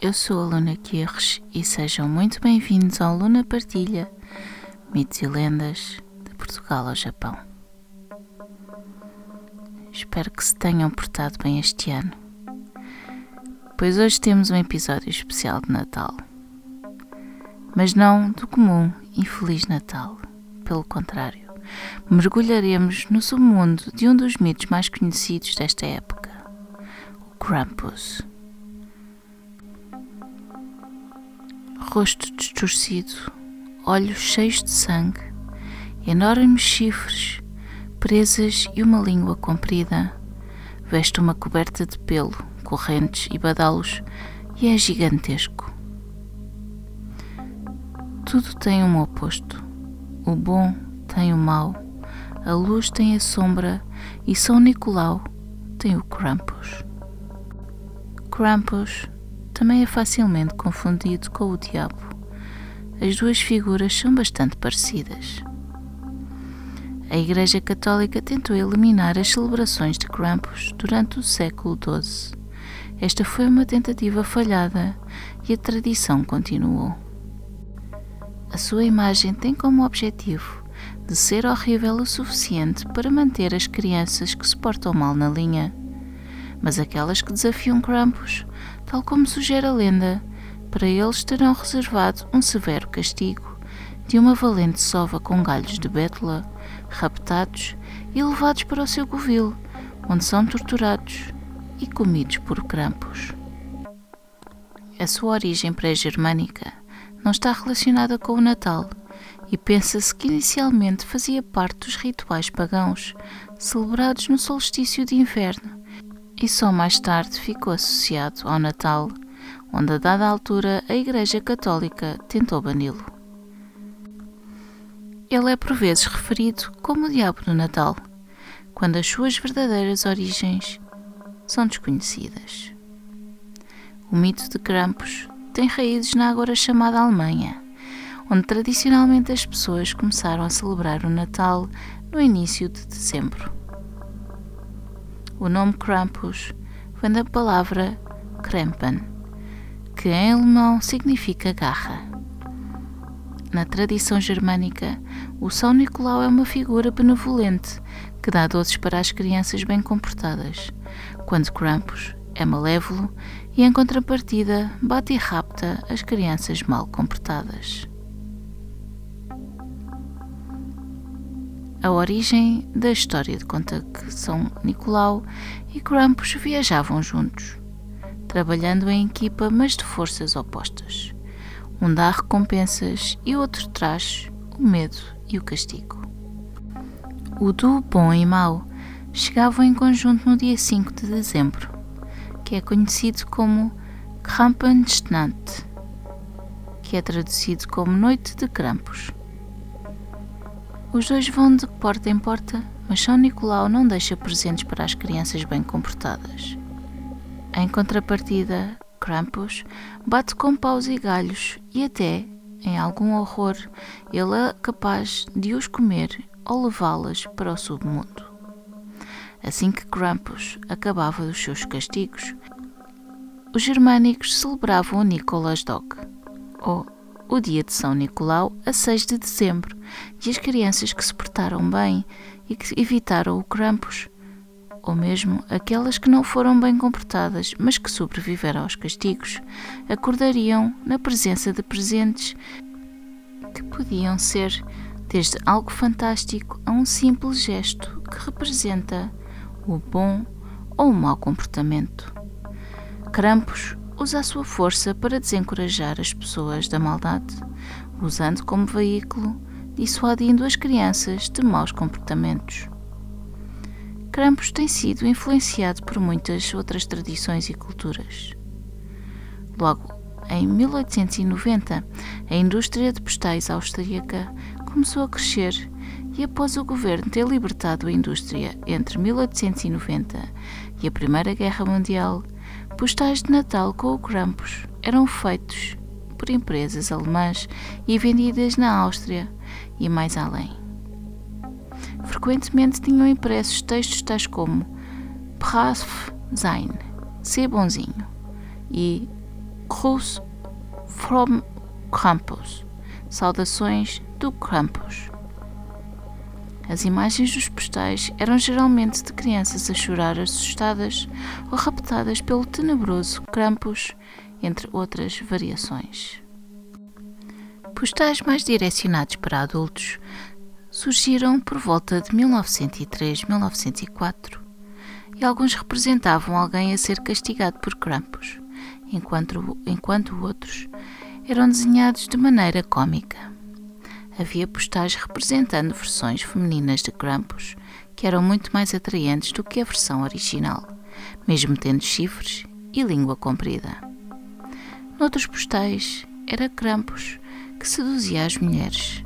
Eu sou a Luna Quirres e sejam muito bem-vindos ao Luna Partilha Mitos e Lendas de Portugal ao Japão. Espero que se tenham portado bem este ano, pois hoje temos um episódio especial de Natal. Mas não do comum e Feliz Natal, pelo contrário, mergulharemos no submundo de um dos mitos mais conhecidos desta época, o Krampus. Rosto distorcido, olhos cheios de sangue, enormes chifres, presas e uma língua comprida. Veste uma coberta de pelo, correntes e badalos e é gigantesco. Tudo tem um oposto. O bom tem o mau, a luz tem a sombra e São Nicolau tem o Krampus. Krampus também é facilmente confundido com o diabo. As duas figuras são bastante parecidas. A Igreja Católica tentou eliminar as celebrações de Krampus durante o século XII. Esta foi uma tentativa falhada e a tradição continuou. A sua imagem tem como objetivo de ser horrível o suficiente para manter as crianças que se portam mal na linha, mas aquelas que desafiam Krampus tal como sugere a lenda, para eles terão reservado um severo castigo de uma valente sova com galhos de bétula, raptados e levados para o seu covil, onde são torturados e comidos por crampos. A sua origem pré-germânica não está relacionada com o Natal e pensa-se que inicialmente fazia parte dos rituais pagãos celebrados no solstício de inverno e só mais tarde ficou associado ao Natal, onde a dada altura a Igreja Católica tentou bani-lo. Ele é por vezes referido como o Diabo do Natal, quando as suas verdadeiras origens são desconhecidas. O mito de Krampus tem raízes na agora chamada Alemanha, onde tradicionalmente as pessoas começaram a celebrar o Natal no início de dezembro. O nome Krampus vem da palavra Krempen, que em alemão significa garra. Na tradição germânica, o São Nicolau é uma figura benevolente que dá doces para as crianças bem comportadas, quando Krampus é malévolo e, em contrapartida, bate e rapta as crianças mal comportadas. A origem da história de conta que São Nicolau e Krampus viajavam juntos, trabalhando em equipa, mas de forças opostas. Um dá recompensas e outro traz o medo e o castigo. O do bom e mau chegavam em conjunto no dia 5 de dezembro, que é conhecido como Krampenstnacht, que é traduzido como Noite de Krampus. Os dois vão de porta em porta, mas São Nicolau não deixa presentes para as crianças bem comportadas. Em contrapartida, Krampus bate com paus e galhos e até, em algum horror, ele é capaz de os comer ou levá-las para o submundo. Assim que Krampus acabava dos seus castigos, os germânicos celebravam o Nicolas Dog, ou o dia de São Nicolau a 6 de dezembro, e as crianças que se portaram bem e que evitaram o Krampus, ou mesmo aquelas que não foram bem comportadas, mas que sobreviveram aos castigos, acordariam na presença de presentes que podiam ser desde algo fantástico a um simples gesto que representa o bom ou o mau comportamento. Krampus usa a sua força para desencorajar as pessoas da maldade, usando como veículo dissuadindo as crianças de maus comportamentos. Krampus tem sido influenciado por muitas outras tradições e culturas. Logo, em 1890, a indústria de postais austríaca começou a crescer e após o governo ter libertado a indústria entre 1890 e a Primeira Guerra Mundial, postais de Natal com o Krampus eram feitos por empresas alemãs e vendidas na Áustria e mais além. Frequentemente tinham impressos textos tais como Brav sein, ser bonzinho, e Gruß from Krampus, saudações do Krampus. As imagens dos postais eram geralmente de crianças a chorar assustadas ou raptadas pelo tenebroso Krampus, entre outras variações. Postais mais direcionados para adultos surgiram por volta de 1903-1904 e alguns representavam alguém a ser castigado por Krampus, enquanto, enquanto outros eram desenhados de maneira cômica havia postais representando versões femininas de Krampus que eram muito mais atraentes do que a versão original, mesmo tendo chifres e língua comprida. Noutros postais era Krampus que seduzia as mulheres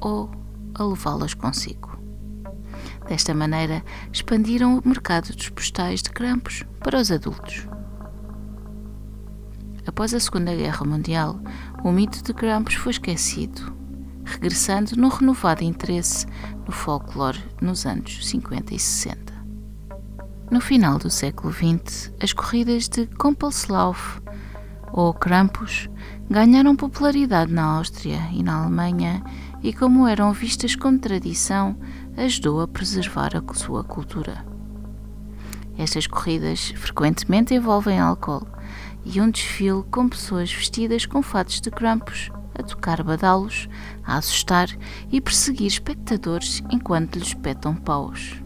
ou a levá-las consigo. Desta maneira, expandiram o mercado dos postais de Krampus para os adultos. Após a Segunda Guerra Mundial, o mito de Krampus foi esquecido regressando no renovado interesse no folclore nos anos 50 e 60. No final do século XX, as corridas de Kompelslauf ou Krampus ganharam popularidade na Áustria e na Alemanha e, como eram vistas como tradição, ajudou a preservar a sua cultura. Estas corridas frequentemente envolvem álcool e um desfile com pessoas vestidas com fatos de Krampus a tocar badalos, a assustar e perseguir espectadores enquanto lhes petam paus.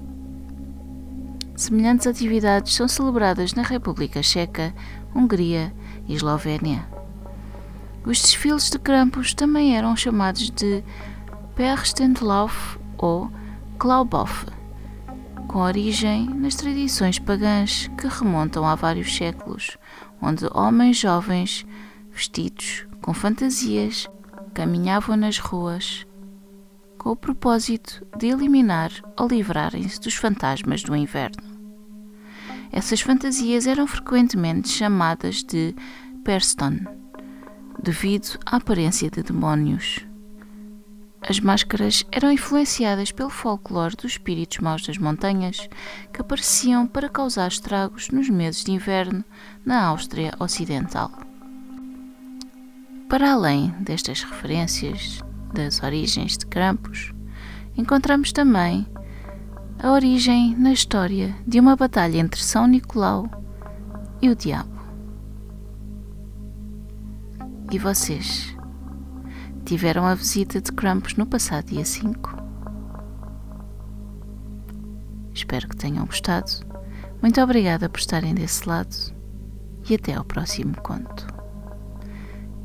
Semelhantes atividades são celebradas na República Checa, Hungria e Eslovénia. Os desfiles de Krampus também eram chamados de Perstenlauf ou Klauboff, com origem nas tradições pagãs que remontam a vários séculos, onde homens jovens vestidos com fantasias, caminhavam nas ruas com o propósito de eliminar ou livrarem-se dos fantasmas do inverno. Essas fantasias eram frequentemente chamadas de Perston, devido à aparência de demónios. As máscaras eram influenciadas pelo folclore dos espíritos maus das montanhas que apareciam para causar estragos nos meses de inverno na Áustria Ocidental. Para além destas referências das origens de Krampus, encontramos também a origem na história de uma batalha entre São Nicolau e o Diabo. E vocês? Tiveram a visita de Krampus no passado dia 5? Espero que tenham gostado. Muito obrigada por estarem desse lado e até ao próximo conto